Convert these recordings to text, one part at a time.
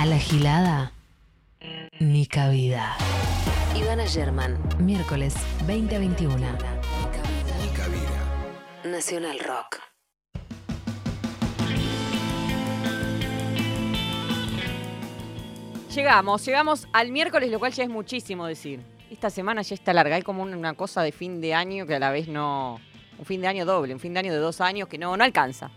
A la gilada, ni cabida. Ivana German, miércoles 2021. Ni cabida. Nacional Rock. Llegamos, llegamos al miércoles, lo cual ya es muchísimo decir. Esta semana ya está larga, hay como una cosa de fin de año que a la vez no... Un fin de año doble, un fin de año de dos años que no, no alcanza.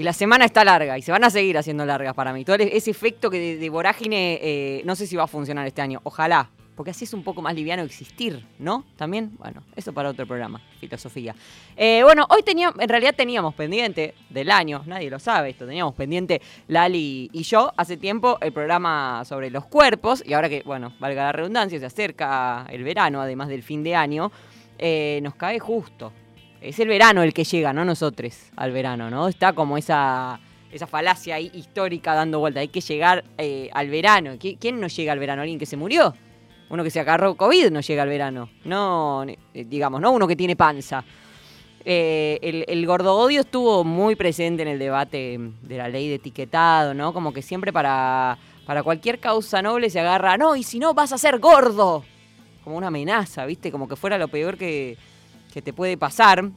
Y la semana está larga y se van a seguir haciendo largas para mí. Todo ese efecto que de, de vorágine eh, no sé si va a funcionar este año. Ojalá, porque así es un poco más liviano existir, ¿no? También, bueno, eso para otro programa, filosofía. Eh, bueno, hoy teníamos, en realidad teníamos pendiente del año, nadie lo sabe esto, teníamos pendiente Lali y yo hace tiempo el programa sobre los cuerpos y ahora que, bueno, valga la redundancia, se acerca el verano, además del fin de año, eh, nos cae justo. Es el verano el que llega, no nosotros al verano, ¿no? Está como esa, esa falacia ahí histórica dando vuelta. Hay que llegar eh, al verano. ¿Qui- ¿Quién no llega al verano? ¿Alguien que se murió? Uno que se agarró COVID no llega al verano. No, eh, digamos, no uno que tiene panza. Eh, el, el gordo odio estuvo muy presente en el debate de la ley de etiquetado, ¿no? Como que siempre para, para cualquier causa noble se agarra, no, y si no vas a ser gordo. Como una amenaza, ¿viste? Como que fuera lo peor que, que te puede pasar.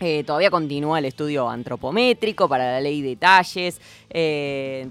Eh, todavía continúa el estudio antropométrico para la ley de talles. eh,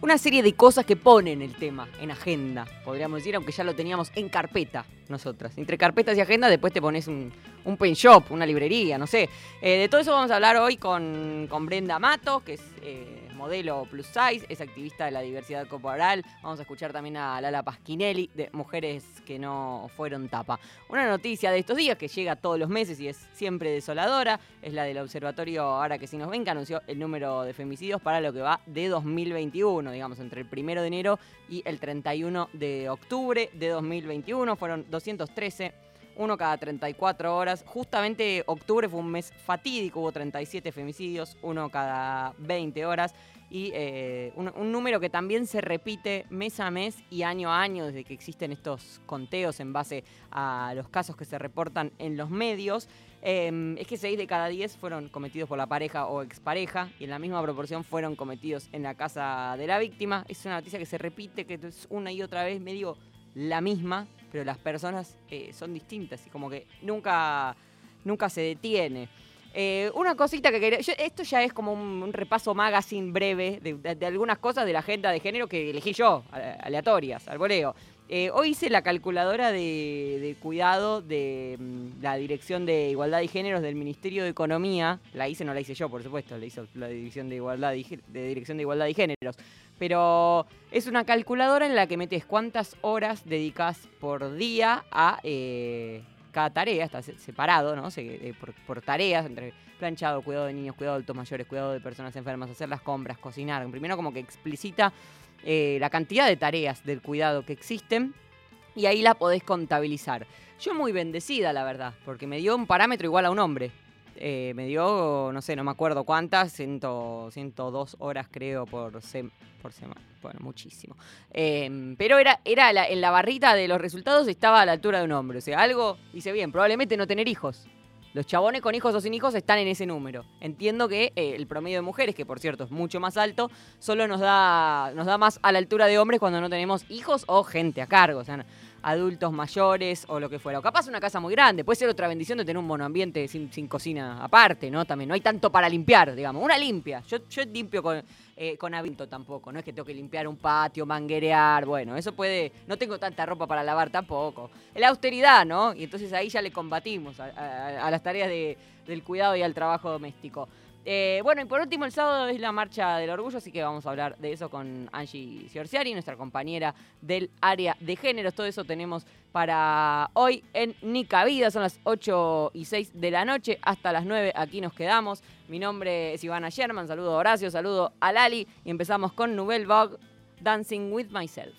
una serie de cosas que ponen el tema en agenda, podríamos decir, aunque ya lo teníamos en carpeta nosotras. Entre carpetas y agenda, después te pones un, un pen shop, una librería, no sé. Eh, de todo eso vamos a hablar hoy con, con Brenda Mato, que es eh, modelo plus size, es activista de la diversidad corporal. Vamos a escuchar también a Lala Pasquinelli, de Mujeres que no fueron tapa. Una noticia de estos días que llega todos los meses y es siempre desoladora, es la del observatorio, ahora que si nos ven, que anunció el número de femicidios para lo que va de 2021, digamos, entre el primero de enero y el 31 de octubre de 2021. Fueron 213 uno cada 34 horas. Justamente octubre fue un mes fatídico, hubo 37 femicidios, uno cada 20 horas. Y eh, un, número que también se repite mes a mes y año a año desde que existen estos conteos en base a los casos que se reportan en los medios. Eh, es que 6 de cada 10 fueron cometidos por la pareja o expareja y en la misma proporción fueron cometidos en la casa de la víctima. Es una noticia que se repite, que es una y otra vez medio la misma, pero las personas eh, son distintas y como que nunca, nunca se detiene. Eh, una cosita que quería. esto ya es como un, repaso magazine breve de, algunas cosas de la agenda de género que elegí yo, aleatorias, al voleo. Eh, hoy hice la calculadora de, cuidado de mm, la Dirección de Igualdad y Géneros del Ministerio de Economía. La hice, no la hice yo, por supuesto, la hizo la Dirección de Igualdad y, de Dirección de Igualdad y Géneros. Pero es una calculadora en la que metes cuántas horas dedicas por día a eh, cada tarea, está se- separado, ¿no? Se- eh, por, por tareas, entre planchado, cuidado de niños, cuidado de adultos mayores, cuidado de personas enfermas, hacer las compras, cocinar. Primero como que explicita eh, la cantidad de tareas del cuidado que existen y ahí la podés contabilizar. Yo muy bendecida, la verdad, porque me dio un parámetro igual a un hombre. Eh, me dio, no sé, no me acuerdo cuántas, ciento, 102 horas creo por, sem- por semana. Bueno, muchísimo. Eh, pero era, era en la barrita de los resultados estaba a la altura de un hombre. O sea, algo hice bien. Probablemente no tener hijos. Los chabones con hijos o sin hijos están en ese número. Entiendo que eh, el promedio de mujeres, que por cierto es mucho más alto, solo nos da, nos da más a la altura de hombres cuando no tenemos hijos o gente a cargo. O sea, adultos mayores o lo que fuera. O capaz una casa muy grande. Puede ser otra bendición de tener un monoambiente sin, sin cocina aparte, ¿no? También no hay tanto para limpiar, digamos. Una limpia. Yo, yo limpio con, eh, con aviento tampoco. No es que tengo que limpiar un patio, manguerear. Bueno, eso puede. No tengo tanta ropa para lavar tampoco. La austeridad, ¿no? Y entonces ahí ya le combatimos a, a- a las tareas de- del cuidado y al trabajo doméstico. Eh, bueno, y por último, el sábado es la marcha del orgullo, así que vamos a hablar de eso con Angie Ciorciari, nuestra compañera del área de géneros. Todo eso tenemos para hoy en Nica Vida. Son las 8 y 6 de la noche. Hasta las 9 aquí nos quedamos. Mi nombre es Ivana Sherman. Saludo a Horacio, saludo a Lali. Y empezamos con Nouvelle Vogue, Dancing with Myself.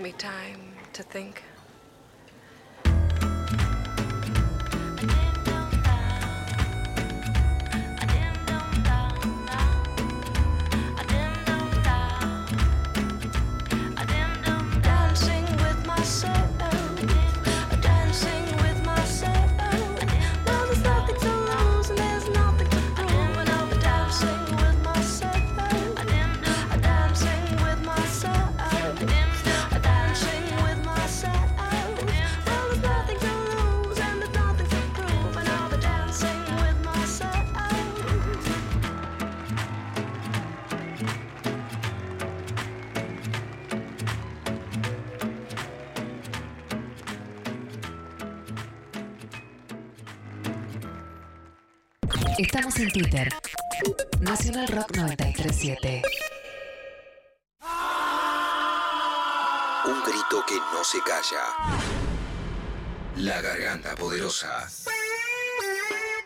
Me time to think. Twitter. Nacional Rock 937. Un grito que no se calla. La garganta poderosa.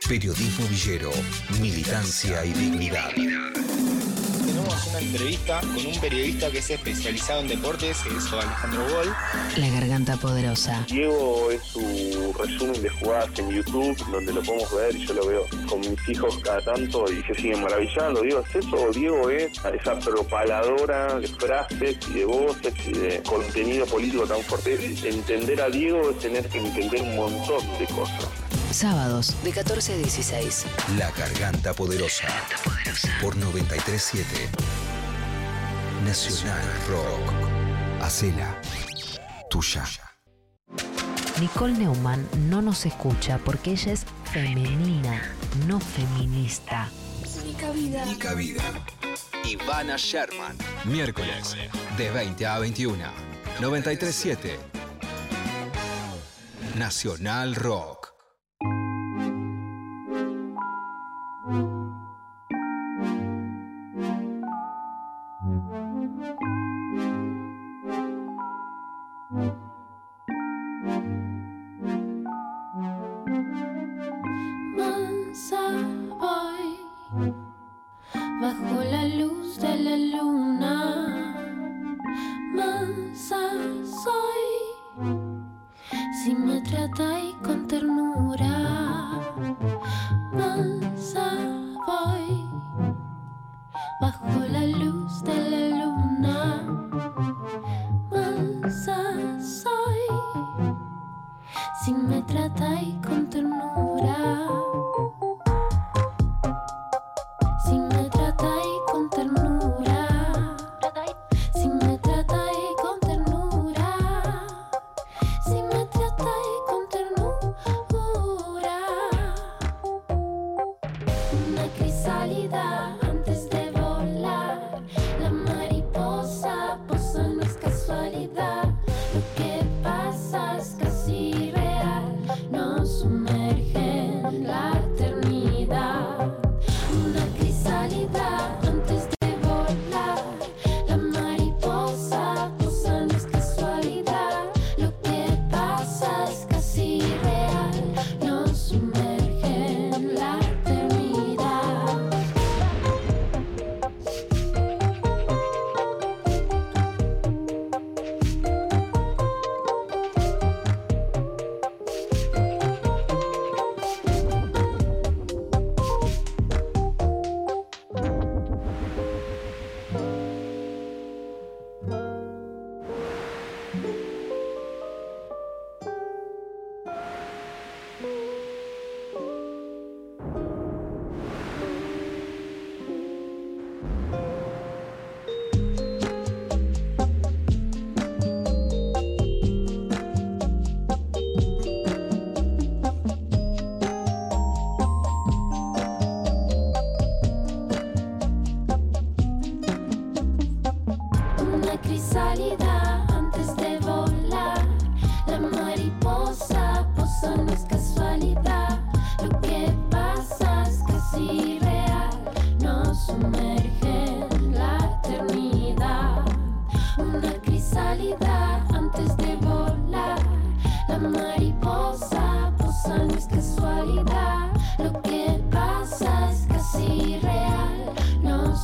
Periodismo villero, militancia y dignidad. Tenemos una entrevista con un periodista que es especializado en deportes, que es Alejandro Gol. La garganta poderosa. Diego es su resumen de jugadas en YouTube, donde lo podemos ver y yo lo veo con mis hijos cada tanto y se siguen maravillando. Diego, ¿es eso? Diego es esa propaladora de frases y de voces y de contenido político tan fuerte. Entender a Diego es tener que entender un montón de cosas. Sábados de 14 a 16. La garganta poderosa. Por 937. Nacional Rock. Hacela tuya. Nicole Neumann no nos escucha porque ella es femenina, no feminista. Ni cabida. Ivana Sherman. Miércoles, de 20 a 21. 937. Nacional Rock.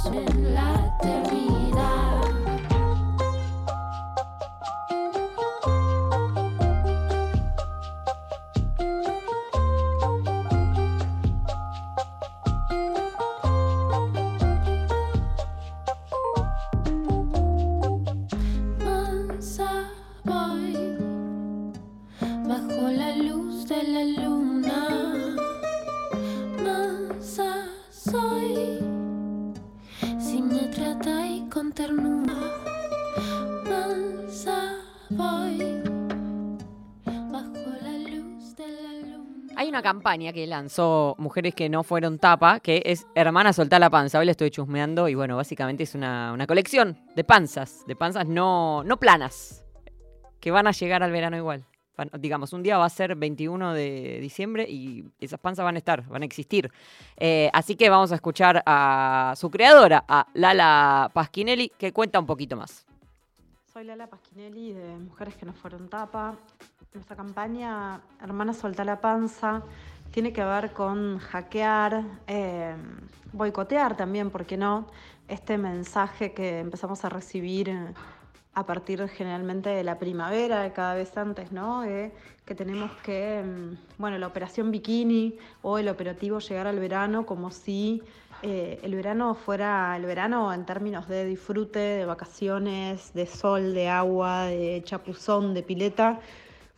Nos que lanzó Mujeres que no fueron tapa, que es Hermana Soltá la Panza. Hoy la estoy chusmeando y bueno, básicamente es una, una colección de panzas, de panzas no, no planas, que van a llegar al verano igual. Digamos, un día va a ser 21 de diciembre y esas panzas van a estar, van a existir. Eh, así que vamos a escuchar a su creadora, a Lala Pasquinelli, que cuenta un poquito más. Soy Lala Pasquinelli de Mujeres que no fueron tapa. Nuestra campaña Hermana Solta la Panza tiene que ver con hackear, eh, boicotear también, ¿por qué no? Este mensaje que empezamos a recibir eh, a partir generalmente de la primavera, cada vez antes, ¿no? Que tenemos que, mm, bueno, la operación bikini o el operativo llegar al verano como si eh, el verano fuera el verano en términos de disfrute, de vacaciones, de sol, de agua, de chapuzón, de pileta,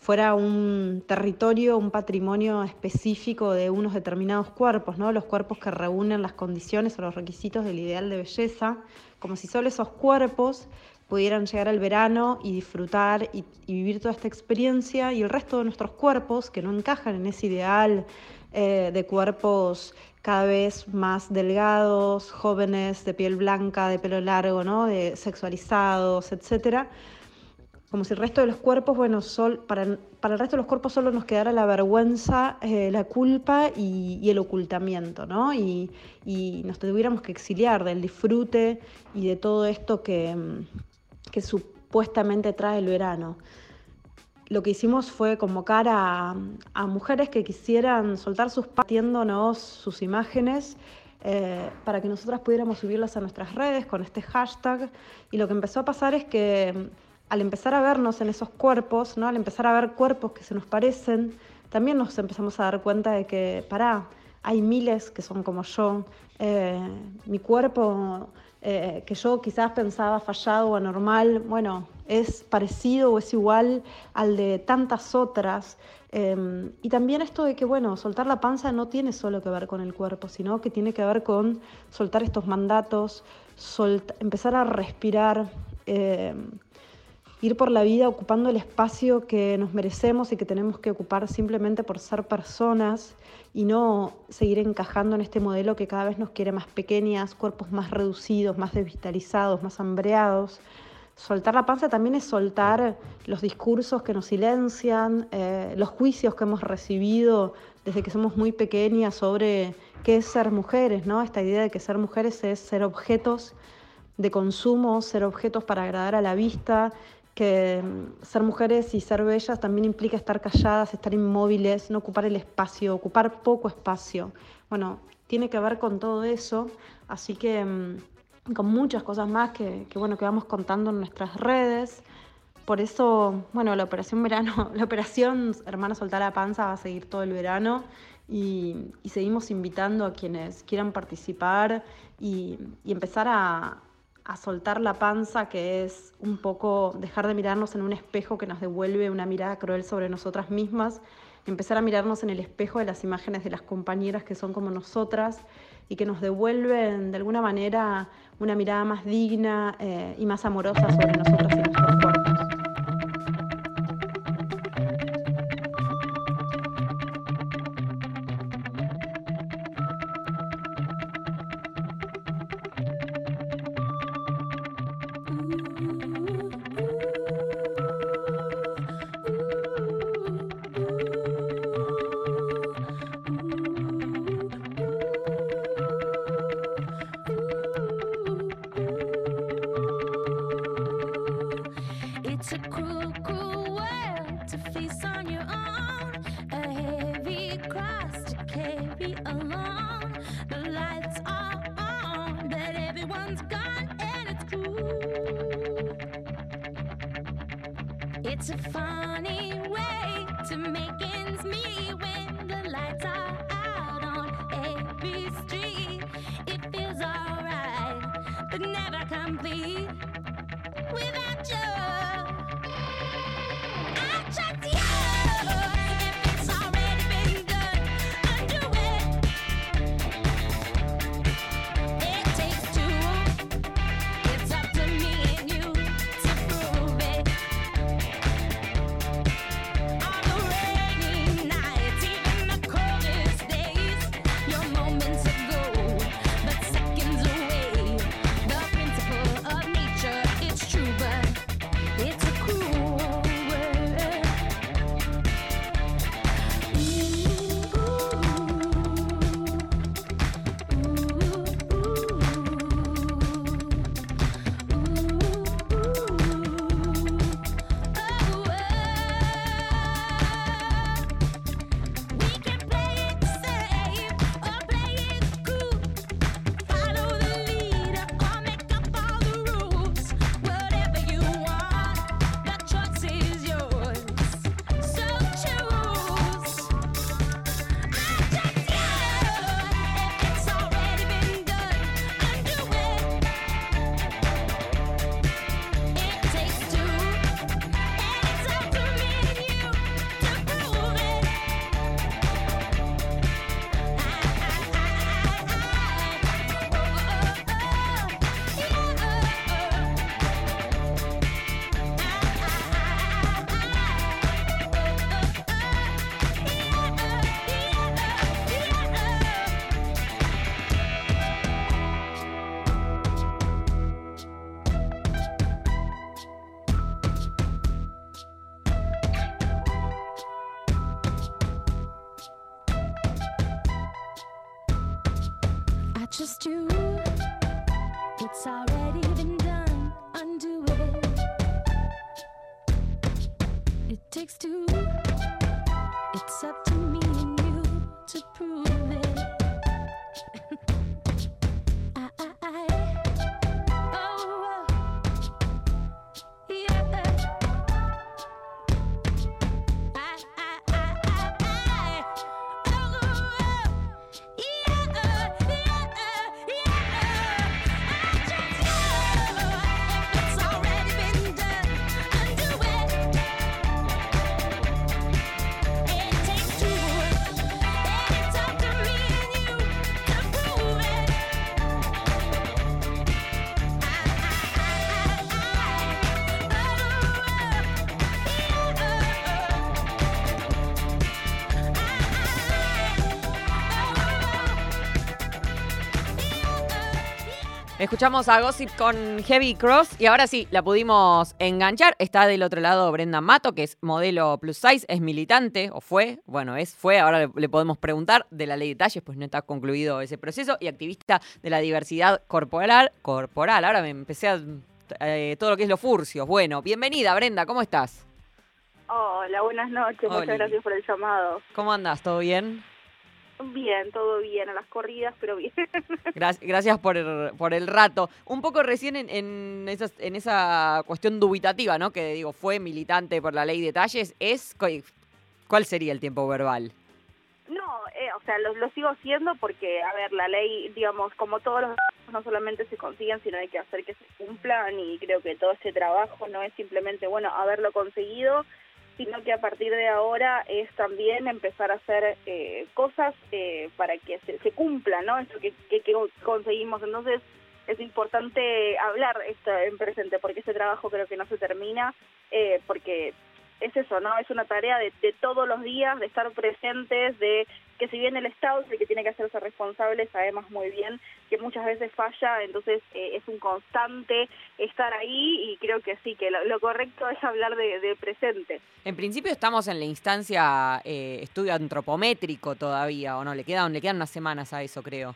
fuera un territorio, un patrimonio específico de unos determinados cuerpos, ¿no? Los cuerpos que reúnen las condiciones o los requisitos del ideal de belleza, como si solo esos cuerpos pudieran llegar al verano y disfrutar y, vivir toda esta experiencia y el resto de nuestros cuerpos que no encajan en ese ideal eh, de cuerpos cada vez más delgados, jóvenes, de piel blanca, de pelo largo, ¿no? de sexualizados, etcétera como si el resto de los cuerpos, bueno, sol, para, para el resto de los cuerpos solo nos quedara la vergüenza, eh, la culpa y, y el ocultamiento, ¿no? Y, y nos tuviéramos que exiliar del disfrute y de todo esto que, mm, que supuestamente trae el verano. Lo que hicimos fue convocar a, a mujeres que quisieran soltar sus partiéndonos sus imágenes eh, para que nosotras pudiéramos subirlas a nuestras redes con este hashtag. Y lo que empezó a pasar es que mm, al empezar a vernos en esos cuerpos, ¿no? al empezar a ver cuerpos que se nos parecen, también nos empezamos a dar cuenta de que, pará, hay miles que son como yo. eh, mi cuerpo, eh, que yo quizás pensaba fallado o anormal, bueno, es parecido o es igual al de tantas otras. Eh, y también esto de que, bueno, soltar la panza no tiene solo que ver con el cuerpo, sino que tiene que ver con soltar estos mandatos, empezar a respirar. Ir por la vida ocupando el espacio que nos merecemos y que tenemos que ocupar simplemente por ser personas y no seguir encajando en este modelo que cada vez nos quiere más pequeñas, cuerpos más reducidos, más desvitalizados, más hambreados. Soltar la panza también es soltar los discursos que nos silencian, eh, los juicios que hemos recibido desde que somos muy pequeñas sobre qué es ser mujeres, ¿no? Esta idea de que ser mujeres es ser objetos de consumo, ser objetos para agradar a la vista, que mm, ser mujeres y ser bellas también implica estar calladas, estar inmóviles, no ocupar el espacio, ocupar poco espacio. Bueno, tiene que ver con todo eso, así que mm, con muchas cosas más que, que, bueno, que vamos contando en nuestras redes. Por eso, bueno, la operación verano, la operación Hermana Soltar la Panza va a seguir todo el verano y, y seguimos invitando a quienes quieran participar y, y empezar a, a soltar la panza, que es un poco dejar de mirarnos en un espejo que nos devuelve una mirada cruel sobre nosotras mismas, empezar a mirarnos en el espejo de las imágenes de las compañeras que son como nosotras y que nos devuelven de alguna manera una mirada más digna eh, y más amorosa sobre nosotras y. The lights are on, but everyone's gone, and it's. It's a funny Escuchamos a Gossip con Heavy Cross y ahora sí, la pudimos enganchar. Está del otro lado Brenda Mato, que es modelo plus size, es militante, o fue, bueno, es fue, ahora le, le podemos preguntar de la ley de talles, pues no está concluido ese proceso, y activista de la diversidad corporal. corporal. Ahora me empecé a eh, todo lo que es los furcios. Bueno, bienvenida Brenda, ¿cómo estás? Hola, buenas noches, Oli. muchas gracias por el llamado. ¿Cómo andás? ¿Todo bien? Bien, todo bien, a las corridas, pero bien. Gra- Gracias por el, por el rato. Un poco recién en, en, esas- en esa cuestión dubitativa, ¿no? Que digo, fue militante por la ley de talles. Es, cu- ¿Cuál sería el tiempo verbal? No, eh, o sea, lo, lo sigo siendo porque, a ver, la ley, digamos, como todos los no solamente se consiguen, sino hay que hacer que se cumplan y creo que todo ese trabajo no es simplemente, bueno, haberlo conseguido, sino que a partir de ahora es también empezar a hacer eh, cosas eh, para que se, se cumpla, ¿no? Eso que, que, conseguimos. Entonces, es importante hablar esto en presente porque ese trabajo creo que no se termina eh, porque es eso, ¿no? Es una tarea de, de todos los días, de estar presentes, de que si bien el Estado es que tiene que hacerse responsable, sabemos muy bien que muchas veces falla, entonces eh, es un constante estar ahí y creo que sí, que lo, lo correcto es hablar de, de presente. En principio estamos en la instancia eh, estudio antropométrico todavía, ¿o no? Le quedan, le quedan unas semanas a eso, creo.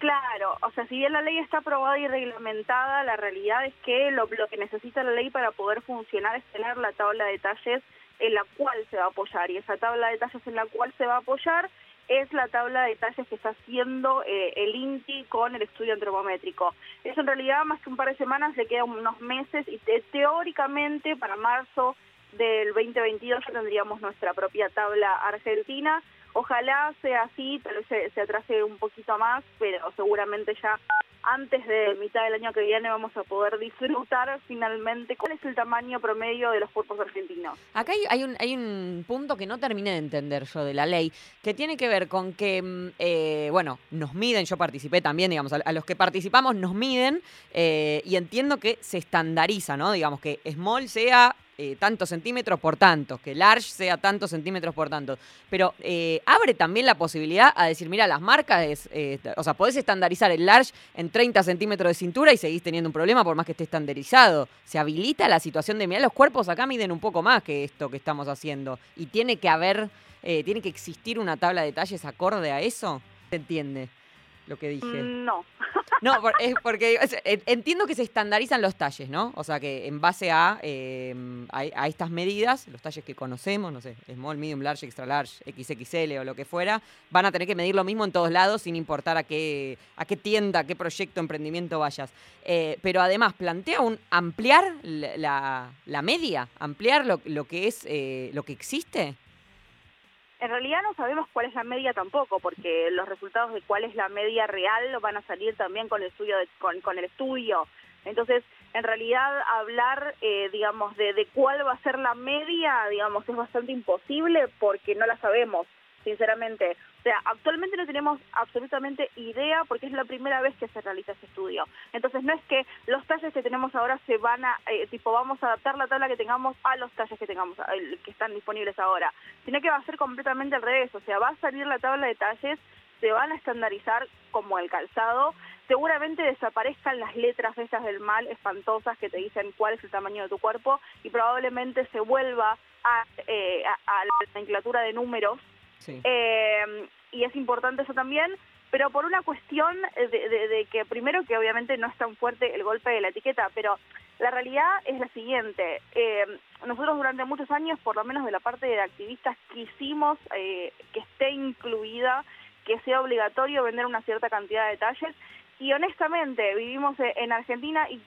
Claro, o sea, si bien la ley está aprobada y reglamentada, la realidad es que lo, que necesita la ley para poder funcionar es tener la tabla de detalles en la cual se va a apoyar. Y esa tabla de detalles en la cual se va a apoyar es la tabla de detalles que está haciendo eh, el INTI con el estudio antropométrico. Eso en realidad más que un par de semanas, le quedan unos meses y te- teóricamente para marzo del 2022 ya tendríamos nuestra propia tabla argentina. Ojalá sea así, tal vez se, se atrase un poquito más, pero seguramente ya antes de mitad del año que viene vamos a poder disfrutar finalmente cuál es el tamaño promedio de los cuerpos argentinos. Acá hay, un, hay un punto que no terminé de entender yo de la ley, que tiene que ver con que, mm, eh, bueno, nos miden, yo participé también, digamos, a, a los que participamos nos miden eh, y entiendo que se estandariza, ¿no? Digamos, que small sea eh, tantos centímetros por tantos, que large sea tantos centímetros por tantos. Pero eh, abre también la posibilidad a decir, mira, las marcas, es, eh, o sea, podés estandarizar el large en 30 centímetros de cintura y seguís teniendo un problema por más que esté estandarizado. Se habilita la situación de, mira, los cuerpos acá miden un poco más que esto que estamos haciendo. Y tiene que haber, eh, tiene que existir una tabla de detalles acorde a eso. ¿Se entiende lo que dije? No, No, es porque entiendo que se estandarizan los talles, ¿no? O sea, que en base a, eh, a, a estas medidas, los talles que conocemos, no sé, small, medium, large, extra large, XXL o lo que fuera, van a tener que medir lo mismo en todos lados sin importar a qué, a qué tienda, a qué proyecto, emprendimiento vayas. Eh, pero además plantea un ampliar la, la- la media, ampliar lo, lo que es, eh, lo que existe. En realidad no sabemos cuál es la media tampoco, porque los resultados de cuál es la media real van a salir también con el estudio. de- con, con el estudio. Entonces, en realidad, hablar, eh, digamos, de, de cuál va a ser la media, digamos, es bastante imposible porque no la sabemos, sinceramente. O sea, actualmente no tenemos absolutamente idea porque es la primera vez que se realiza ese estudio. Entonces, no es que los talles que tenemos ahora se van a, eh, tipo, vamos a adaptar la tabla que tengamos a los talles que tengamos, que están disponibles ahora, sino que va a ser completamente al revés. O sea, va a salir la tabla de talles, se van a estandarizar como el calzado, seguramente desaparezcan las letras esas del mal espantosas que te dicen cuál es el tamaño de tu cuerpo y probablemente se vuelva a, eh, a, a la nomenclatura de números Eh, y es importante eso también, pero por una cuestión de, de- que primero que obviamente no es tan fuerte el golpe de la etiqueta, pero la realidad es la siguiente, eh, nosotros durante muchos años, por lo menos de la parte de activistas, quisimos eh, que esté incluida, que sea obligatorio vender una cierta cantidad de detalles y honestamente vivimos eh, en Argentina y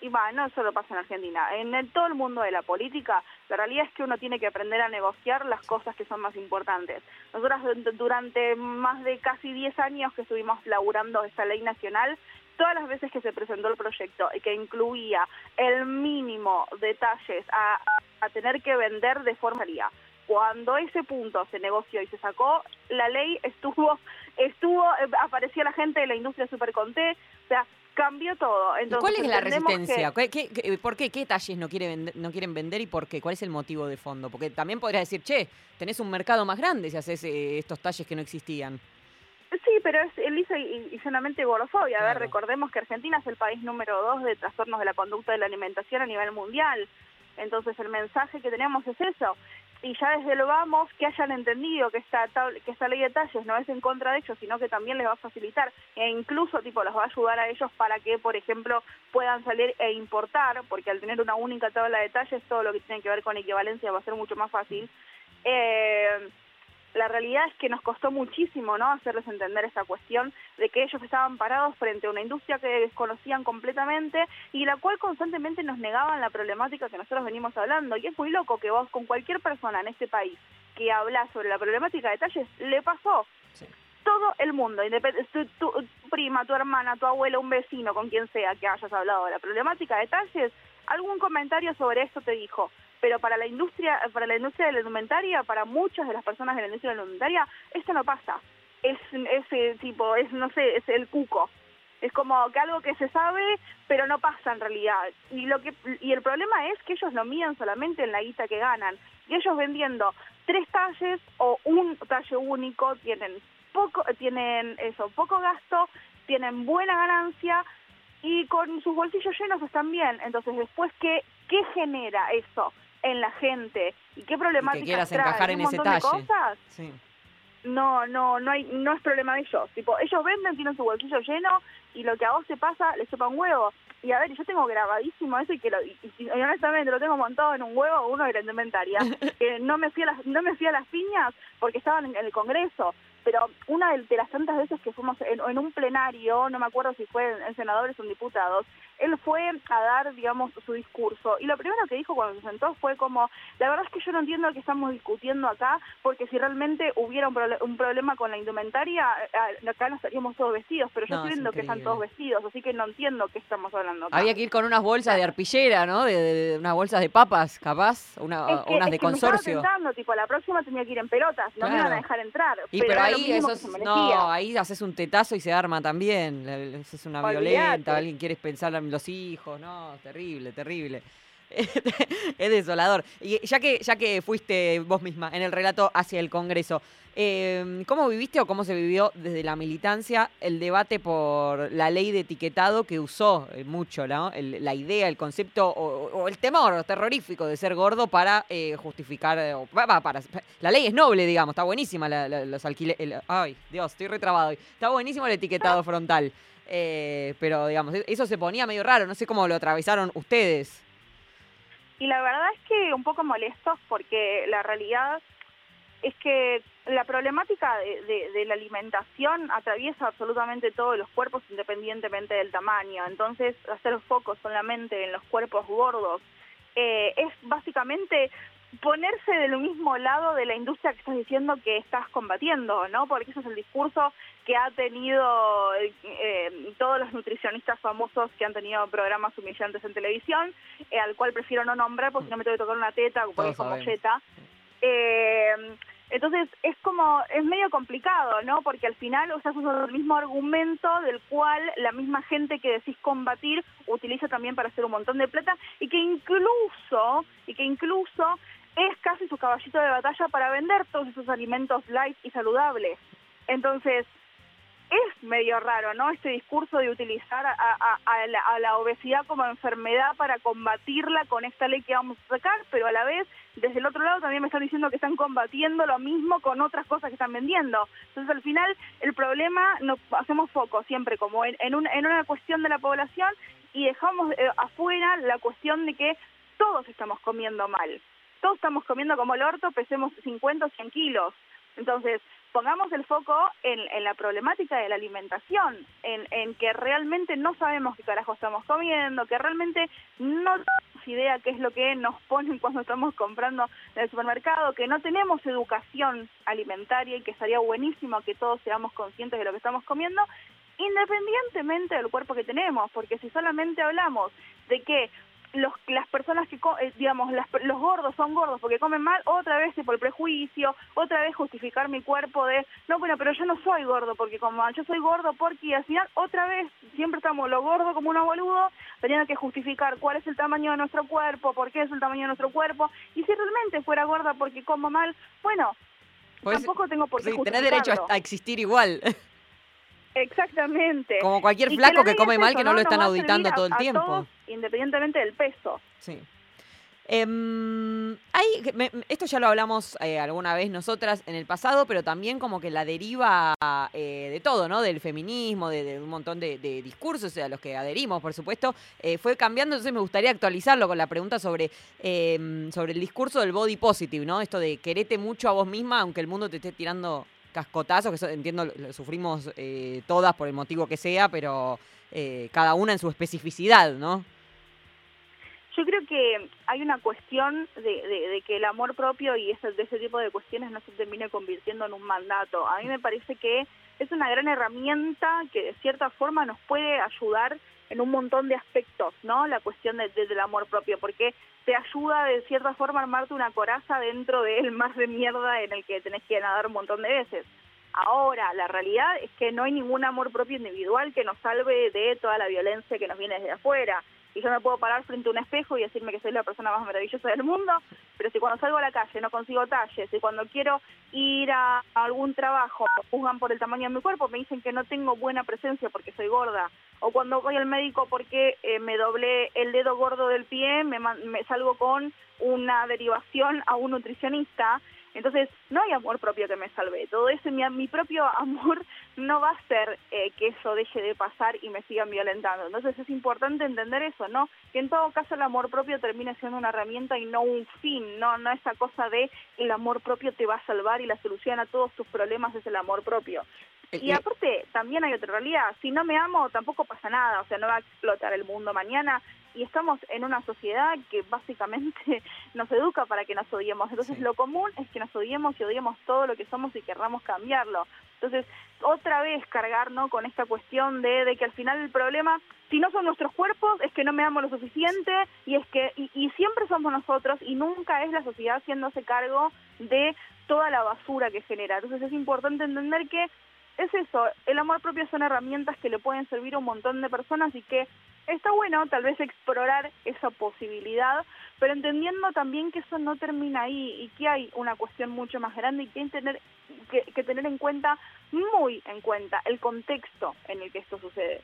y va, no solo pasa en Argentina, en el- todo el mundo de la política, la realidad es que uno tiene que aprender a negociar las cosas que son más importantes. Nosotras du- durante más de casi 10 años que estuvimos laburando esta ley nacional, todas las veces que se presentó el proyecto y que incluía el mínimo detalles a, a tener que vender de forma salía. Cuando ese punto se negoció y se sacó, la ley estuvo, estuvo, eh, apareció la gente de la industria conté, o sea, cambió todo. ¿Y Entonces, ¿Cuál es la entendemos que- resistencia? ¿Qué- qué- por qué? ¿Qué talles no, quiere vender- no quieren vender y por qué? ¿Cuál es el motivo de fondo? Porque también podrías decir, che, tenés un mercado más grande si haces eh, estos talles que no existían. Sí, pero es lisa y, y llanamente gordofobia. A ver, recordemos que Argentina es el país número dos de trastornos de la conducta de la alimentación a nivel mundial. Entonces el mensaje que tenemos es eso. Y ya desde lo vamos, que hayan entendido que esta, que esta ley de talles no es en contra de ellos, sino que también les va a facilitar e incluso tipo los va a ayudar a ellos para que, por ejemplo, puedan salir e importar, porque al tener una única tabla de talles, todo lo que tiene que ver con equivalencia va a ser mucho más fácil. Eh, la realidad es que nos costó muchísimo no hacerles entender esa cuestión de que ellos estaban parados frente a una industria que desconocían completamente y la cual constantemente nos negaban la problemática que nosotros venimos hablando. Y es muy loco que vos con cualquier persona en este país que habla sobre la problemática de talles le pasó. Sí. todo el mundo tu, tu- tu prima tu hermana tu abuela un vecino con quien sea que hayas hablado de la problemática de talles algún comentario sobre esto te dijo pero para la industria para la industria de la alimentaria para muchas de las personas de la industria de la alimentaria esto no pasa. Es ese tipo es no sé es el cuco. Es como que algo que se sabe pero no pasa en realidad. Y lo que y el problema es que ellos lo miden solamente en la guita que ganan. Y ellos vendiendo tres talles o un talle único tienen poco tienen eso poco gasto tienen buena ganancia y con sus bolsillos llenos están bien. Entonces después qué qué genera eso en la gente y qué problemáticas quieras trae encajar y en ese talle. cosas Sí. no, no, no hay, no es problema de ellos. Tipo, ellos venden, tienen su bolsillo lleno y lo que a vos te pasa les chupa un huevo. Y a ver, yo tengo grabadísimo eso y que lo, y, y- y honestamente lo tengo montado en un huevo, uno de la indumentaria, que no me fui a las, no me fui a las piñas porque estaban en, el Congreso. Pero una de, las tantas veces que fuimos en, en un plenario, no me acuerdo si fue en, en senadores o en diputados, él fue a dar, digamos, su discurso. Y lo primero que dijo cuando se sentó fue como, la verdad es que yo no entiendo qué estamos discutiendo acá, porque si realmente hubiera un, prole- un problema con la indumentaria, eh, acá no estaríamos todos vestidos, pero yo No, estoy es viendo que están todos vestidos, así que no entiendo qué estamos hablando acá. Había que ir con unas bolsas de arpillera, ¿no? De, de- de unas bolsas de papas, capaz, una, Es que- unas es de que me estaba consorcio. pensando, tipo, la próxima tenía que ir en pelotas, no me iban a Claro. dejar entrar. Y pero, era lo ahí eso es- no, ahí haces un tetazo y se arma también. Es una violenta, alguien quiere pensar en los hijos, no, terrible, terrible. es desolador. Y ya que, ya que fuiste vos misma en el relato hacia el Congreso, eh, ¿cómo viviste o cómo se vivió desde la militancia el debate por la ley de etiquetado que usó eh, mucho, ¿no? El- la idea, el concepto o, o el temor terrorífico de ser gordo para eh, justificar, eh, o para, la ley es noble, digamos, está buenísima la- la- los alquileres, ay, Dios, estoy retrabado hoy, está buenísimo el etiquetado frontal, eh, pero digamos, e- eso se ponía medio raro, no sé cómo lo atravesaron ustedes. Y la verdad es que un poco molestos porque la realidad es que la problemática de, de- la alimentación atraviesa absolutamente todos los cuerpos independientemente del tamaño. Entonces, hacer foco solamente en los cuerpos gordos eh, es básicamente ponerse del mismo lado de la industria que estás diciendo que estás combatiendo, ¿no? Porque ese es el discurso que ha tenido eh, todos los nutricionistas famosos que han tenido programas humillantes en televisión, eh, al cual prefiero no nombrar porque si no me tengo que tocar una teta Todos es como yeta. Eh, entonces es como, es medio complicado, ¿no? Porque al final usas el mismo argumento del cual la misma gente que decís combatir utiliza también para hacer un montón de plata y que incluso, y que incluso es casi su caballito de batalla para vender todos esos alimentos light y saludables. Entonces, es medio raro, ¿no? Este discurso de utilizar a, la, obesidad como enfermedad para combatirla con esta ley que vamos a sacar, pero a la vez, desde el otro lado también me están diciendo que están combatiendo lo mismo con otras cosas que están vendiendo. Entonces, al final, el problema, nos hacemos foco siempre como en, en, un- en una cuestión de la población y dejamos eh, afuera la cuestión de que todos estamos comiendo mal. Todos estamos comiendo como el orto, pesemos 50 o 100 kilos. Entonces, pongamos el foco en, en la problemática de la alimentación, en, en que realmente no sabemos qué carajo estamos comiendo, que realmente no tenemos idea qué es lo que nos ponen cuando estamos comprando en el supermercado, que no tenemos educación alimentaria y que estaría buenísimo que todos seamos conscientes de lo que estamos comiendo, independientemente del cuerpo que tenemos, porque si solamente hablamos de que los, las personas que, eh, digamos, las- los gordos son gordos porque comen mal, otra vez por el prejuicio, otra vez justificar mi cuerpo de, no, bueno, pero yo no soy gordo porque como mal, yo soy gordo porque y al final otra vez siempre estamos lo gordo como unos boludos teniendo que justificar cuál es el tamaño de nuestro cuerpo, por qué es el tamaño de nuestro cuerpo, y si realmente fuera gorda porque como mal, bueno, Pues, tampoco tengo por qué sí, tenés derecho a existir igual, Exactamente. como cualquier Y flaco la que come es mal eso, que no lo están auditando a- todo el a tiempo. todos, independientemente del peso. Sí. Em, hay, me- esto ya lo hablamos eh, alguna vez nosotras en el pasado, pero también como que la deriva eh, de todo, ¿no? Del feminismo, de, de un montón de, de discursos a los que adherimos, por supuesto, eh, fue cambiando. Entonces me gustaría actualizarlo con la pregunta sobre, em, sobre el discurso del body positive, ¿no? Esto de querete mucho a vos misma, aunque el mundo te esté tirando cascotazos, que eso, entiendo, lo, sufrimos eh, todas por el motivo que sea, pero eh, cada una en su especificidad, ¿no? Yo creo que hay una cuestión de, de- de que el amor propio y ese, de ese tipo de cuestiones no se termine convirtiendo en un mandato. A mí me parece que es una gran herramienta que de cierta forma nos puede ayudar en un montón de aspectos, ¿no? La cuestión de- de- del amor propio, porque te ayuda de cierta forma a armarte una coraza dentro del mar de mierda en el que tenés que nadar un montón de veces. Ahora, la realidad es que no hay ningún amor propio individual que nos salve de toda la violencia que nos viene desde afuera. Y yo me puedo parar frente a un espejo y decirme que soy la persona más maravillosa del mundo, pero si cuando salgo a la calle no consigo talles, si cuando quiero ir a, algún trabajo me juzgan por el tamaño de mi cuerpo, me dicen que no tengo buena presencia porque soy gorda, o cuando voy al médico porque eh, me doblé el dedo gordo del pie, me, me salgo con una derivación a un nutricionista. Entonces, no hay amor propio que me salve. Todo eso, mi, mi propio amor no va a hacer eh, que eso deje de pasar y me sigan violentando. Entonces, es importante entender eso, ¿no? Que en todo caso el amor propio termine siendo una herramienta y no un fin, no, no esa cosa de el amor propio te va a salvar y la solución a todos tus problemas es el amor propio. Y Eh, aparte, también hay otra realidad. Si no me amo, tampoco pasa nada. O sea, no va a explotar el mundo mañana. Y estamos en una sociedad que básicamente nos educa para que nos odiemos. Entonces, Sí. lo común es que nos odiemos y odiemos todo lo que somos y querramos cambiarlo. Entonces, otra vez cargar ¿no? con esta cuestión de, de que al final el problema, si no son nuestros cuerpos, es que no me amo lo suficiente y es que y, y siempre somos nosotros y nunca es la sociedad haciéndose cargo de toda la basura que genera. Entonces, es importante entender que es eso, el amor propio son herramientas que le pueden servir a un montón de personas y que está bueno tal vez explorar esa posibilidad, pero entendiendo también que eso no termina ahí y que hay una cuestión mucho más grande y que hay tener, que, que tener en cuenta, muy en cuenta, el contexto en el que esto sucede.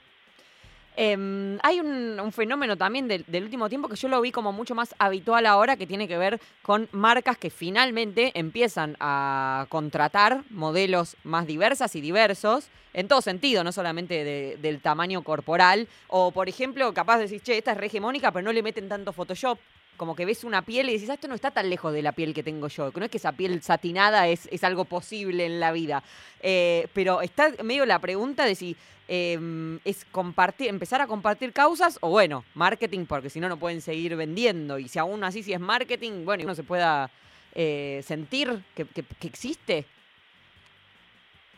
Em, hay un, fenómeno también del, último tiempo que yo lo vi como mucho más habitual ahora, que tiene que ver con marcas que finalmente empiezan a contratar modelos más diversas y diversos, en todo sentido, no solamente de- del tamaño corporal, o por ejemplo, capaz de decir, che, esta es hegemónica, pero no le meten tanto Photoshop. Como que ves una piel y dices, "Ah, esto no está tan lejos de la piel que tengo yo. Que no es que esa piel satinada es, es algo posible en la vida. Eh, pero está medio la pregunta de si eh, es compartir, empezar a compartir causas o bueno, marketing, porque si no, no pueden seguir vendiendo. Y si aún así, si es marketing, bueno, uno se pueda eh, sentir que, que- que existe.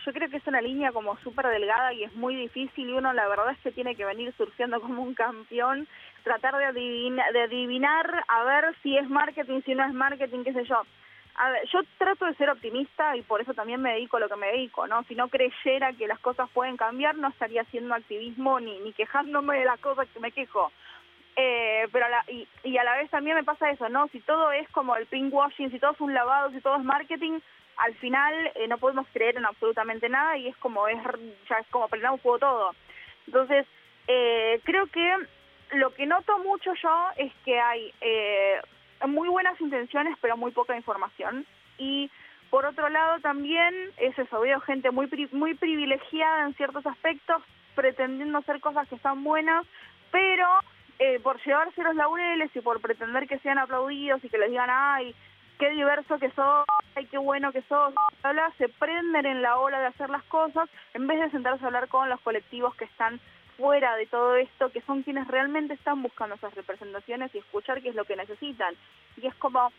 Yo creo que es una línea como súper delgada y es muy difícil y uno la verdad es que tiene que venir surgiendo como un campeón, tratar de, adivina- de adivinar a ver si es marketing, si no es marketing, qué sé yo. A ver, yo trato de ser optimista y por eso también me dedico a lo que me dedico, ¿no? Si no creyera que las cosas pueden cambiar, no estaría haciendo activismo ni, ni quejándome de las cosas que me quejo. Eh, pero a la, y, y a la vez también me pasa eso, ¿no? Si todo es como el pinkwashing, si todo es un lavado, si todo es marketing, al final eh, no podemos creer en absolutamente nada y es como es ya es como prender un fuego todo. Entonces, eh, creo que lo que noto mucho yo es que hay eh, muy buenas intenciones pero muy poca información. Y por otro lado también es eso, veo gente muy pri- muy privilegiada en ciertos aspectos pretendiendo hacer cosas que están buenas, pero eh, por llevarse los laureles y por pretender que sean aplaudidos y que les digan, ay, qué diverso que sos, ay, qué bueno que sos, se prenden en la ola de hacer las cosas en vez de sentarse a hablar con los colectivos que están fuera de todo esto, que son quienes realmente están buscando esas representaciones y escuchar qué es lo que necesitan. Y es como,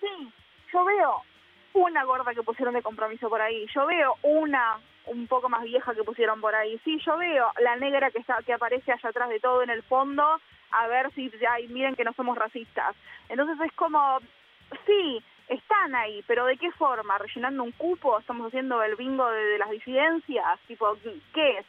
sí, yo veo una gorda que pusieron de compromiso por ahí, yo veo una un poco más vieja que pusieron por ahí, sí, yo veo la negra que está que aparece allá atrás de todo en el fondo, a ver si, ay, miren que no somos racistas. Entonces es como, sí, están ahí, pero ¿de qué forma? ¿Rellenando un cupo? ¿Estamos haciendo el bingo de, de las disidencias? Tipo, ¿qué es?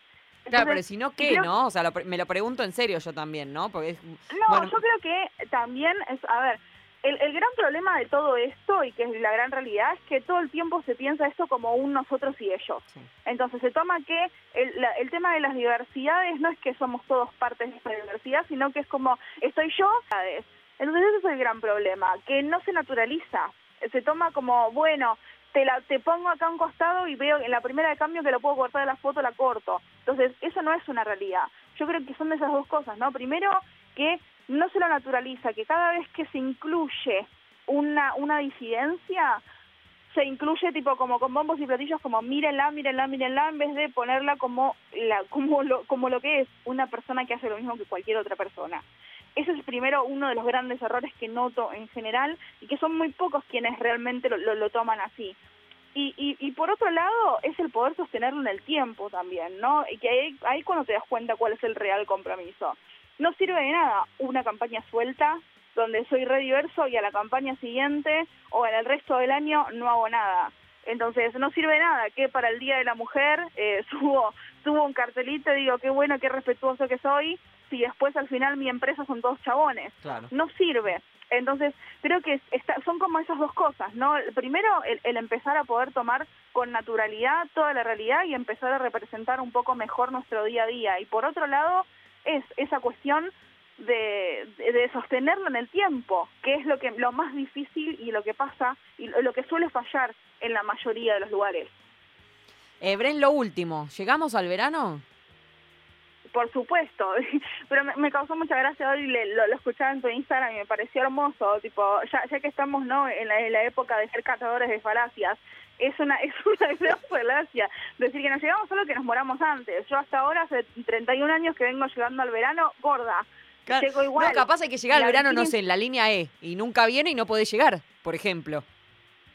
Claro, pero si no, ¿qué, creo- no? O sea, lo me lo pregunto en serio yo también, ¿no? Porque es... No, bueno, yo creo que también es, a ver, el, el gran problema de todo esto y que es la gran realidad es que todo el tiempo se piensa esto como un nosotros y ellos. Sí. Entonces se toma que el, la- el tema de las diversidades no es que somos todos partes de esta diversidad, sino que es como estoy yo. ¿sabes? Entonces ese es el gran problema, que no se naturaliza. Se toma como, bueno, te, la, te pongo acá a un costado y veo en la primera de cambio que lo puedo cortar de la foto, la corto. Entonces eso no es una realidad. Yo creo que son de esas dos cosas, ¿no? Primero, que no se lo naturaliza, que cada vez que se incluye una, una disidencia, se incluye tipo como con bombos y platillos como mírenla, mírenla, mírenla, en vez de ponerla como, la, como, lo, como lo que es una persona que hace lo mismo que cualquier otra persona. Ese es primero uno de los grandes errores que noto en general y que son muy pocos quienes realmente lo, lo, toman así. Y, y, y por otro lado, es el poder sostenerlo en el tiempo también, ¿no? Y que ahí, ahí cuando te das cuenta cuál es el real compromiso. No sirve de nada una campaña suelta donde soy re diverso y a la campaña siguiente o en el resto del año no hago nada. Entonces no sirve de nada que para el Día de la Mujer eh, subo, subo un cartelito y digo qué bueno, qué respetuoso que soy, si después al final mi empresa son todos chabones claro. no sirve. Entonces, creo que está- son como esas dos cosas, ¿no? El- Primero, el, el empezar a poder tomar con naturalidad toda la realidad y empezar a representar un poco mejor nuestro día a día. Y por otro lado, es esa cuestión de, de, de sostenerlo en el tiempo, que es lo que lo más difícil y lo que pasa y lo lo que suele fallar en la mayoría de los lugares. Eh, Bren, lo último. ¿Llegamos al verano? Por supuesto, pero me, me causó mucha gracia hoy, le- lo, lo escuchaba en tu Instagram y me pareció hermoso, tipo, ya, ya que estamos no en la, en la época de ser cazadores de falacias, es una es una gran falacia decir que nos llegamos solo que nos moramos antes. Yo hasta ahora, hace 31 años que vengo llegando al verano, gorda, Claro. llego igual. No, capaz hay que llegar al verano, no sé, en la línea E y nunca viene y no puede llegar, por ejemplo.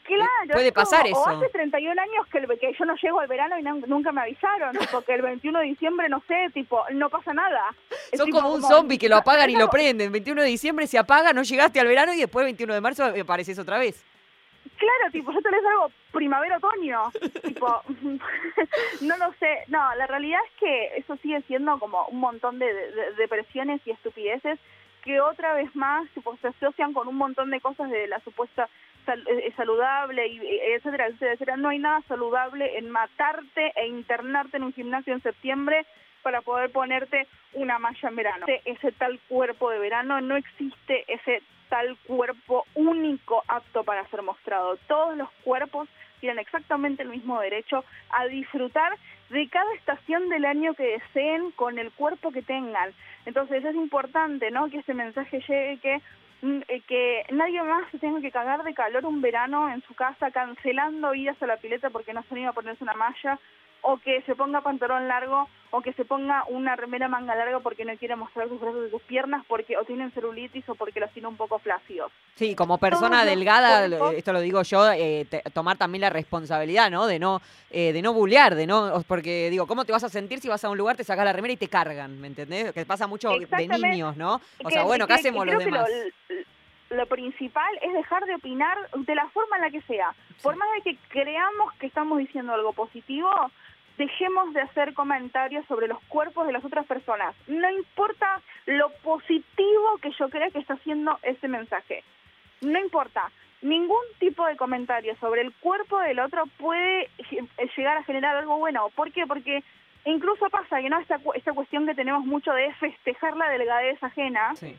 Claro, puede como, pasar O eso. hace 31 años que, el- que yo no llego al verano y no- nunca me avisaron, tipo que el 21 de diciembre, no sé, tipo, no pasa nada. Es Son tipo como un zombie que lo apagan y lo prenden. 21 de diciembre se apaga, no llegaste al verano y después 21 de marzo apareces otra vez. Claro, tipo, yo tal vez algo primavera-otoño. tipo, no lo sé. No, la realidad es que eso sigue siendo como un montón de, de- de depresiones y estupideces que otra vez más tipo, se asocian con un montón de cosas de la supuesta sal- eh, saludable, y eh, etcétera, etcétera. No hay nada saludable en matarte e internarte en un gimnasio en septiembre para poder ponerte una malla en verano. Ese, tal cuerpo de verano, no existe ese tal cuerpo único apto para ser mostrado. Todos los cuerpos tienen exactamente el mismo derecho a disfrutar de cada estación del año que deseen con el cuerpo que tengan. Entonces es importante, ¿no? Que ese mensaje llegue que eh, que nadie más se tenga que cagar de calor un verano en su casa cancelando idas a la pileta porque no se iba a ponerse una malla o que se ponga pantalón largo o que se ponga una remera manga larga porque no quiere mostrar sus brazos y sus piernas porque o tienen celulitis o porque los tiene un poco flácidos. Sí, como persona Todos delgada, cuerpos- esto lo digo yo, eh, te- tomar también la responsabilidad, ¿no? De no eh, de no bullear, de no, porque digo, ¿cómo te vas a sentir si vas a un lugar, te sacas la remera y te cargan, ¿me entendés? Que pasa mucho de niños, ¿no? O Que- sea, bueno, ¿qué que- hacemos que los demás? Lo, lo principal es dejar de opinar de la forma en la que sea. Por más de que creamos que estamos diciendo algo positivo, dejemos de hacer comentarios sobre los cuerpos de las otras personas. No importa lo positivo que yo crea que está haciendo ese mensaje. No importa. Ningún tipo de comentario sobre el cuerpo del otro puede llegar a generar algo bueno. ¿Por qué? Porque incluso pasa que no esta, esta cuestión que tenemos mucho de festejar la delgadez ajena. Sí.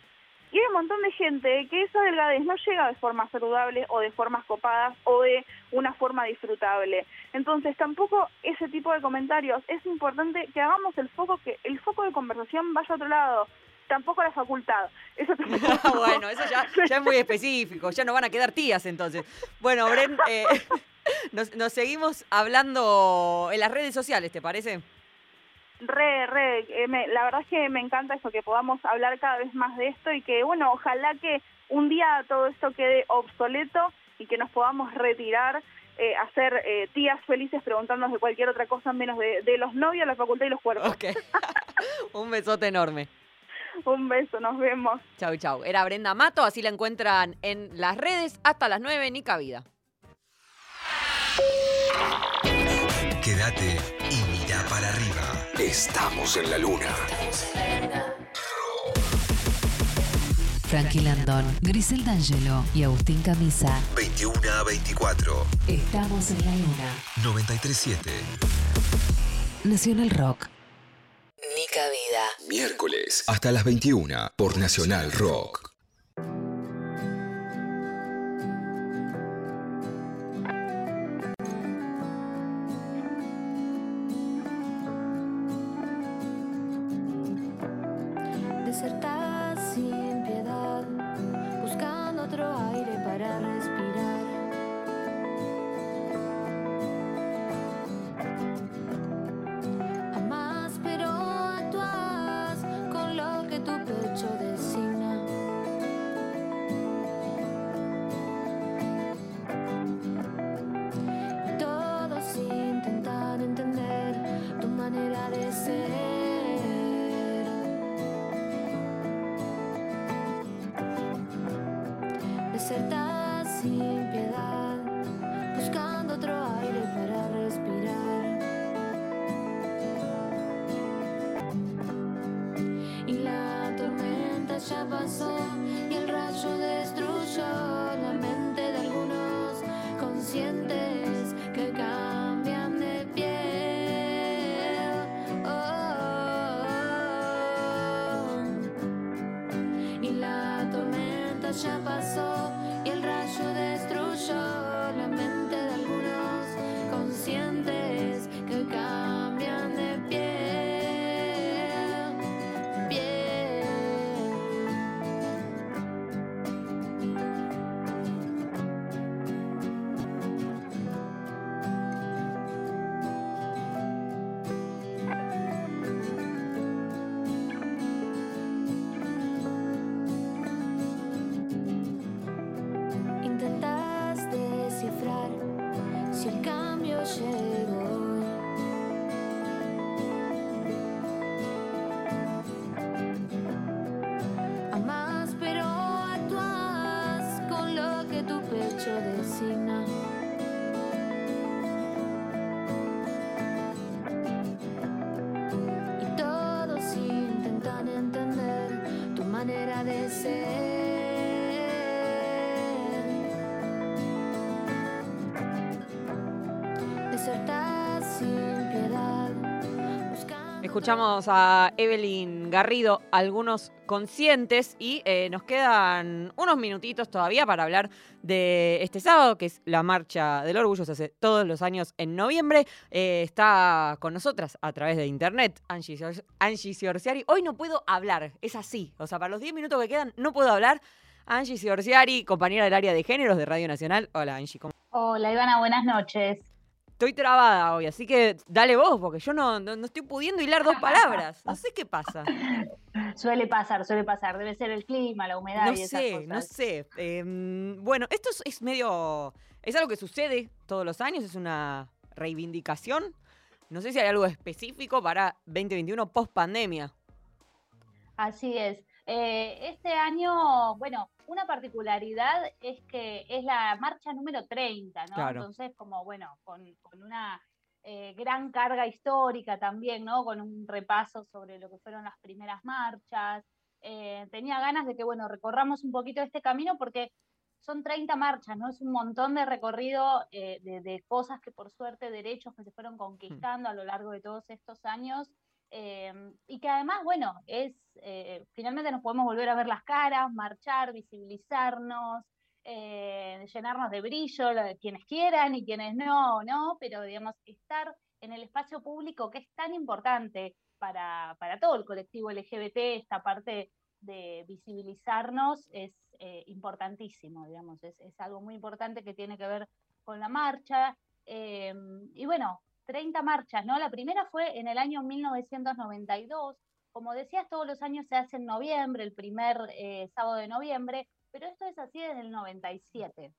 Y hay un montón de gente que esa delgadez no llega de forma saludable o de formas copadas o de una forma disfrutable. Entonces tampoco ese tipo de comentarios es importante que hagamos el foco que el foco de conversación vaya a otro lado. Tampoco la facultad. Eso bueno, eso ya, ya es muy específico, ya no van a quedar tías entonces. Bueno, Bren, eh, nos, nos seguimos hablando en las redes sociales, ¿te parece? Re, re, eh, me- la verdad es que me encanta eso, que podamos hablar cada vez más de esto y que, bueno, ojalá que un día todo esto quede obsoleto y que nos podamos retirar eh, a ser eh, tías felices preguntándonos de cualquier otra cosa menos de, de los novios, la facultad y los cuerpos. Ok. Un besote enorme. Un beso, nos vemos. Chau, chau. Era Brenda Mato, así la encuentran en las redes hasta las 9, ni cabida. Quédate para arriba. Estamos en la luna. Frankie Landón, Grisel D'Angelo y Agustín Camisa. 21 a 24. Estamos en la luna. 937. Nacional Rock. Ni cabida. Miércoles hasta las 21 por Nacional Rock. Escuchamos a Evelyn Garrido, algunos conscientes, y eh, nos quedan unos minutitos todavía para hablar de este sábado, que es la Marcha del Orgullo, se hace todos los años en noviembre. Eh, está con nosotras a través de internet Angie, Angie Siorciari. Hoy no puedo hablar, es así. O sea, para los 10 minutos que quedan no puedo hablar. Angie Siorciari, compañera del área de géneros de Radio Nacional. Hola Angie, ¿cómo Hola Ivana, buenas noches. Estoy trabada hoy, así que dale vos, porque yo no, no, no estoy pudiendo hilar dos palabras. No sé qué pasa. Suele pasar, suele pasar. Debe ser el clima, la humedad No y esas sé, cosas. no sé. Em, bueno, esto es, es medio. Es algo que sucede todos los años, es una reivindicación. No sé si hay algo específico para 2021 post pandemia. Así es. Eh, este año, bueno, una particularidad es que es la marcha número 30, ¿no? Claro. Entonces, como, bueno, con, con una eh, gran carga histórica también, ¿no? Con un repaso sobre lo que fueron las primeras marchas. Eh, tenía ganas de que, bueno, recorramos un poquito este camino porque son 30 marchas, ¿no? Es un montón de recorrido eh, de, de cosas que por suerte, derechos que se fueron conquistando a lo largo de todos estos años. Eh, y que además, bueno, es eh, finalmente nos podemos volver a ver las caras, marchar, visibilizarnos, eh, llenarnos de brillo, quienes quieran y quienes no, ¿no? Pero digamos, estar en el espacio público que es tan importante para, para todo el colectivo LGBT, esta parte de visibilizarnos es eh, importantísimo, digamos, es, es algo muy importante que tiene que ver con la marcha. eh, y bueno, 30 marchas, ¿no? La primera fue en el año 1992. Como decías, todos los años se hace en noviembre, el primer eh, sábado de noviembre, pero esto es así desde el 97.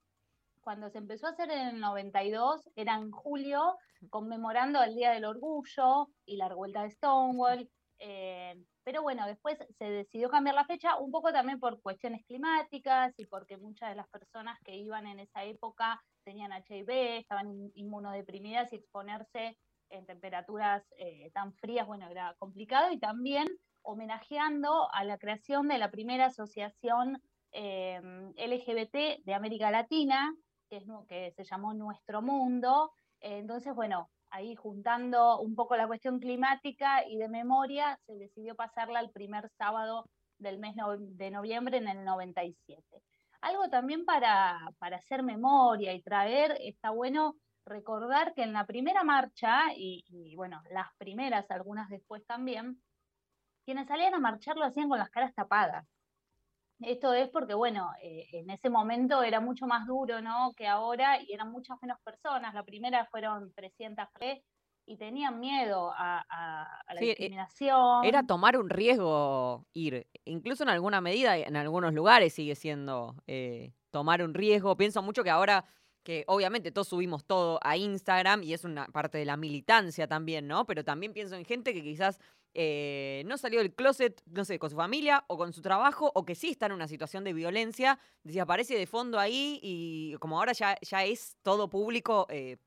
Cuando se empezó a hacer en el 92, era en julio, conmemorando el Día del Orgullo y la revuelta de Stonewall. Eh, pero bueno, después se decidió cambiar la fecha, un poco también por cuestiones climáticas y porque muchas de las personas que iban en esa época tenían HIV, estaban in- inmunodeprimidas y exponerse en temperaturas eh, tan frías, bueno, era complicado y también homenajeando a la creación de la primera asociación eh, LGBT de América Latina, que, es, que se llamó Nuestro Mundo. Eh, entonces, bueno, ahí juntando un poco la cuestión climática y de memoria, se decidió pasarla al primer sábado del mes de noviembre en el 97. Algo también para, para hacer memoria y traer, está bueno recordar que en la primera marcha, y, y, bueno, las primeras, algunas después también, quienes salían a marchar lo hacían con las caras tapadas. Esto es porque, bueno, eh, en ese momento era mucho más duro, ¿no? Que ahora y eran muchas menos personas. La primera fueron 300 pre y tenían miedo a, a- a la Sí, eh, discriminación. Era tomar un riesgo ir. Incluso en alguna medida, en algunos lugares sigue siendo eh, tomar un riesgo. Pienso mucho que ahora, que obviamente todos subimos todo a Instagram y es una parte de la militancia también, ¿no? Pero también pienso en gente que quizás eh, no salió del closet, no sé, con su familia o con su trabajo, o que sí está en una situación de violencia, decía, aparece de fondo ahí y como ahora ya, ya es todo público eh,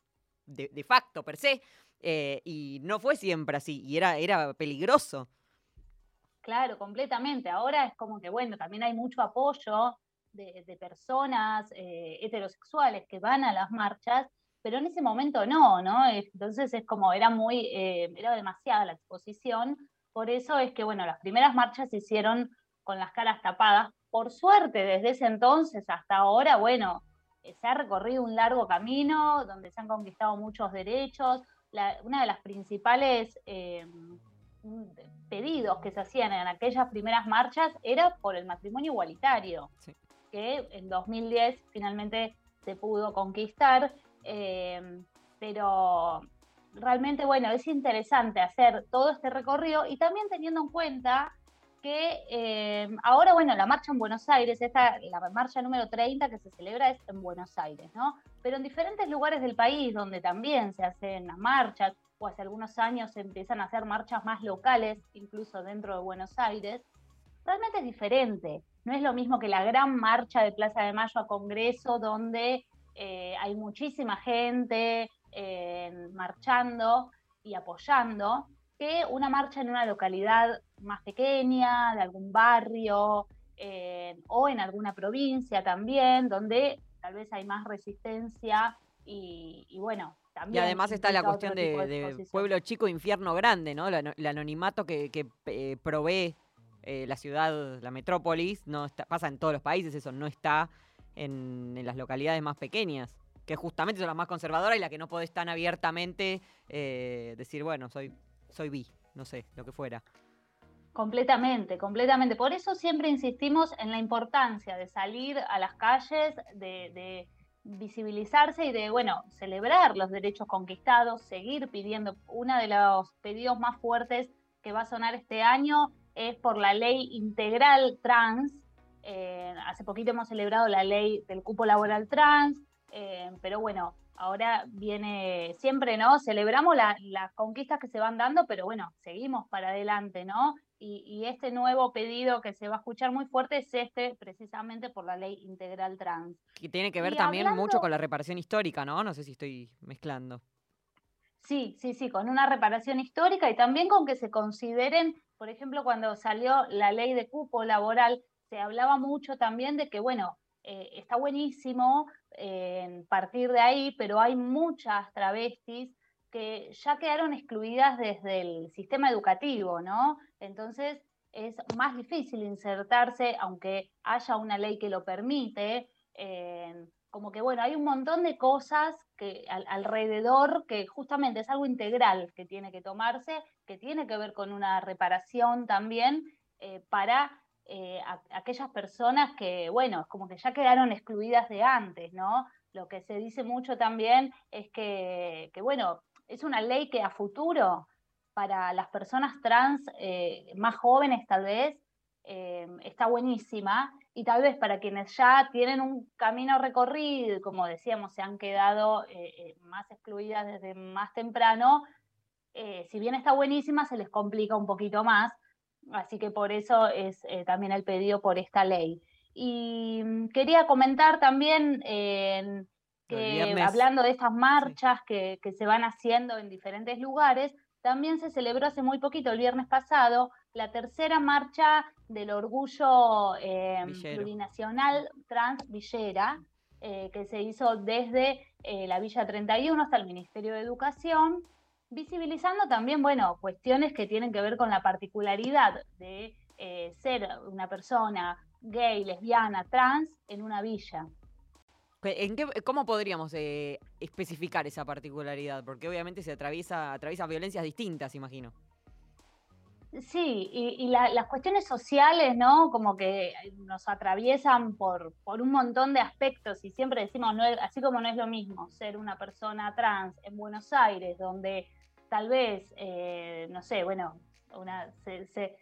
de, facto, per se, eh, y no fue siempre así, y era, era peligroso. Claro, completamente. Ahora es como que, bueno, también hay mucho apoyo de, de personas heterosexuales que van a las marchas, pero en ese momento no, ¿no? Entonces es como, era muy, eh, era demasiada la exposición. Por eso es que, bueno, las primeras marchas se hicieron con las caras tapadas. Por suerte, desde ese entonces hasta ahora, bueno, eh, se ha recorrido un largo camino donde se han conquistado muchos derechos. La- una de las principales eh, mm, pedidos que se hacían en aquellas primeras marchas era por el matrimonio igualitario, Sí. que en 2010 finalmente se pudo conquistar, eh, pero realmente, bueno, es interesante hacer todo este recorrido y también teniendo en cuenta que eh, ahora, bueno, la marcha en Buenos Aires, esta, la marcha número 30 que se celebra es en Buenos Aires, ¿no? Pero en diferentes lugares del país donde también se hacen las marchas, o hace algunos años se empiezan a hacer marchas más locales, incluso dentro de Buenos Aires, realmente es diferente. No es lo mismo que la gran marcha de Plaza de Mayo a Congreso, donde eh, hay muchísima gente eh, marchando y apoyando, que una marcha en una localidad más pequeña, de algún barrio, eh, o en alguna provincia también, donde tal vez hay más resistencia y, y bueno, Y también además está la cuestión de, pueblo chico, infierno grande, ¿no? La- el anonimato que, que, eh, provee eh, la ciudad, la metrópolis, no está, pasa en todos los países, eso no está en, las localidades más pequeñas, que justamente son las más conservadoras y las que no podés tan abiertamente eh, decir, bueno, soy, soy bi, no sé, lo que fuera. Completamente, completamente. Por eso siempre insistimos en la importancia de salir a las calles, de, de visibilizarse y de, bueno, celebrar los derechos conquistados, seguir pidiendo. Uno de los pedidos más fuertes que va a sonar este año es por la ley integral trans. Eh, hace poquito hemos celebrado la ley del cupo laboral trans, eh, pero bueno, ahora viene siempre, ¿no? Celebramos la- las conquistas que se van dando, pero bueno, seguimos para adelante, ¿no? Y, y este nuevo pedido que se va a escuchar muy fuerte es este, precisamente por la ley integral trans. Que tiene que ver Y también mucho con la reparación histórica, ¿no? No sé si estoy mezclando. Sí, sí, sí, con una reparación histórica y también con que se consideren, por ejemplo, cuando salió la ley de cupo laboral, se hablaba mucho también de que, bueno, eh, está buenísimo eh, partir de ahí, pero hay muchas travestis que ya quedaron excluidas desde el sistema educativo, ¿no? Entonces es más difícil insertarse, aunque haya una ley que lo permite. como que, bueno, hay un montón de cosas que al- alrededor que justamente es algo integral que tiene que tomarse, que tiene que ver con una reparación también eh, para eh, a- aquellas personas que, bueno, como que ya quedaron excluidas de antes, ¿no? Lo que se dice mucho también es que, que, bueno, es una ley que a futuro para las personas trans eh, más jóvenes tal vez eh, está buenísima y tal vez para quienes ya tienen un camino recorrido como decíamos se han quedado más excluidas desde más temprano, si bien está buenísima se les complica un poquito más, así que por eso es eh, también el pedido por esta ley. Y mm, quería comentar también eh, que hablando de estas marchas que, que se van haciendo en diferentes lugares, también se celebró hace muy poquito, el viernes pasado, la tercera marcha del orgullo eh, plurinacional trans Villera, eh, que se hizo desde eh, la Villa 31 hasta el Ministerio de Educación, visibilizando también, bueno, cuestiones que tienen que ver con la particularidad de eh, ser una persona gay, lesbiana, trans en una villa. ¿Qué- ¿En qué, ¿Cómo podríamos eh, especificar esa particularidad? Porque obviamente se atraviesa, atraviesa violencias distintas, imagino. Sí, y, y la- las cuestiones sociales, ¿no? Como que nos atraviesan por, por un montón de aspectos y siempre decimos, no es- así como no es lo mismo ser una persona trans en Buenos Aires, donde tal vez, eh, no sé, bueno, una, se, se-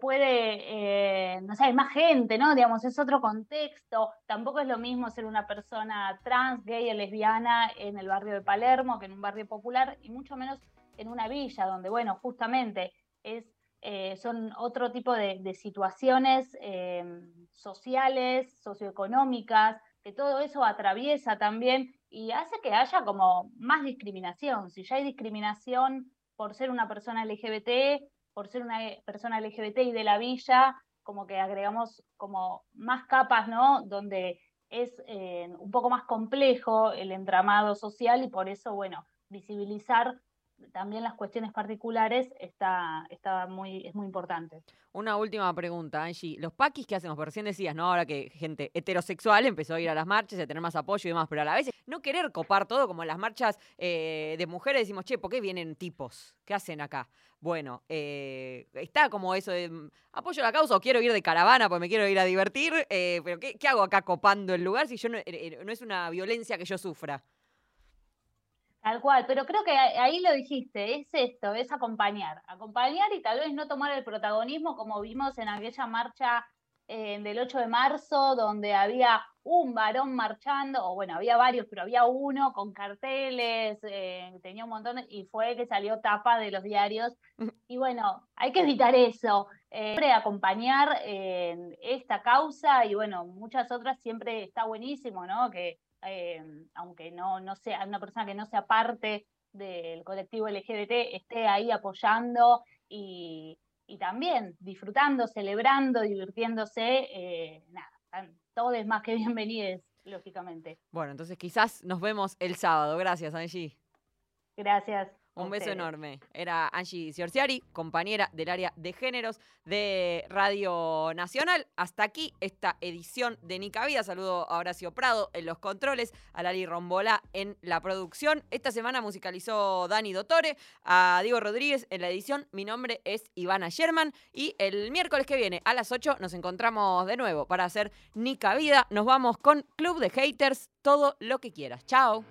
puede, eh, no sé, hay más gente, ¿no? Digamos, es otro contexto. Tampoco es lo mismo ser una persona trans, gay o lesbiana en el barrio de Palermo que en un barrio popular, y mucho menos en una villa, donde, bueno, justamente es, eh, son otro tipo de, situaciones sociales, socioeconómicas, que todo eso atraviesa también y hace que haya como más discriminación. Si ya hay discriminación por ser una persona LGBT, por ser una eh, persona LGBT y de la villa, como que agregamos como más capas, ¿no? Donde es eh, un poco más complejo el entramado social y por eso, bueno, visibilizar también las cuestiones particulares está, está muy, es muy importante. Una última pregunta, Angie. Los paquis que hacemos, porque recién decías, ¿no? Ahora que gente heterosexual empezó a ir a las marchas a tener más apoyo y demás, pero a la vez no querer copar todo, como en las marchas eh, de mujeres decimos, che, ¿por qué vienen tipos? ¿Qué hacen acá? Bueno, eh, está como eso de mm, apoyo la causa o quiero ir de caravana porque me quiero ir a divertir, eh, pero ¿qué, hago acá copando el lugar si yo no es una violencia que yo sufra? Tal cual, pero creo que ahí lo dijiste, es esto, es acompañar, acompañar y tal vez no tomar el protagonismo como vimos en aquella marcha eh, del 8 de marzo, donde había un varón marchando, o bueno, había varios, pero había uno con carteles, eh, tenía un montón, de- y fue que salió tapa de los diarios. Y bueno, hay que evitar eso, eh, siempre acompañar eh, esta causa y bueno, muchas otras siempre está buenísimo, ¿no? Que eh, aunque no, no sea una persona que no sea parte del colectivo LGBT, esté ahí apoyando y, y también disfrutando, celebrando, divirtiéndose, eh, nada, están todos más que bienvenidos, lógicamente. Bueno, entonces quizás nos vemos el sábado. Gracias, Angie. Gracias. Un beso ustedes. enorme. Era Angie Ciorciari, compañera del área de géneros de Radio Nacional. Hasta aquí esta edición de Nica Vida. Saludo a Horacio Prado en los controles, a Lali Rombolá en la producción. Esta semana musicalizó Dani Dotore, a Diego Rodríguez en la edición. Mi nombre es Ivana Sherman y el miércoles que viene a las 8 nos encontramos de nuevo para hacer Nica Vida. Nos vamos con Club de Haters, todo lo que quieras. Chao.